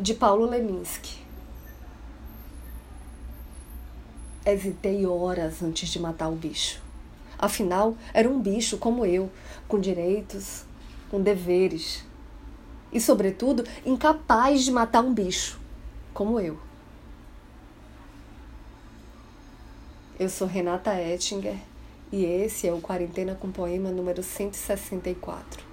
de Paulo Leminski. Hesitei horas antes de matar o bicho. Afinal, era um bicho como eu, com direitos, com deveres. E, sobretudo, incapaz de matar um bicho como eu. Eu sou Renata Ettinger e esse é o Quarentena com Poema número 164.